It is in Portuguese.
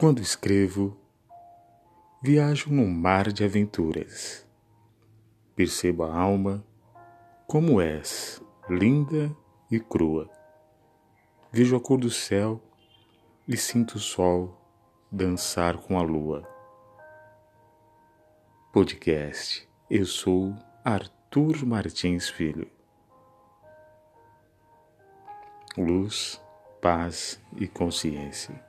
Quando escrevo, viajo num mar de aventuras. Percebo a alma como és, linda e crua. Vejo a cor do céu e sinto o sol dançar com a lua. Podcast Eu sou Arthur Martins Filho. Luz, paz e consciência.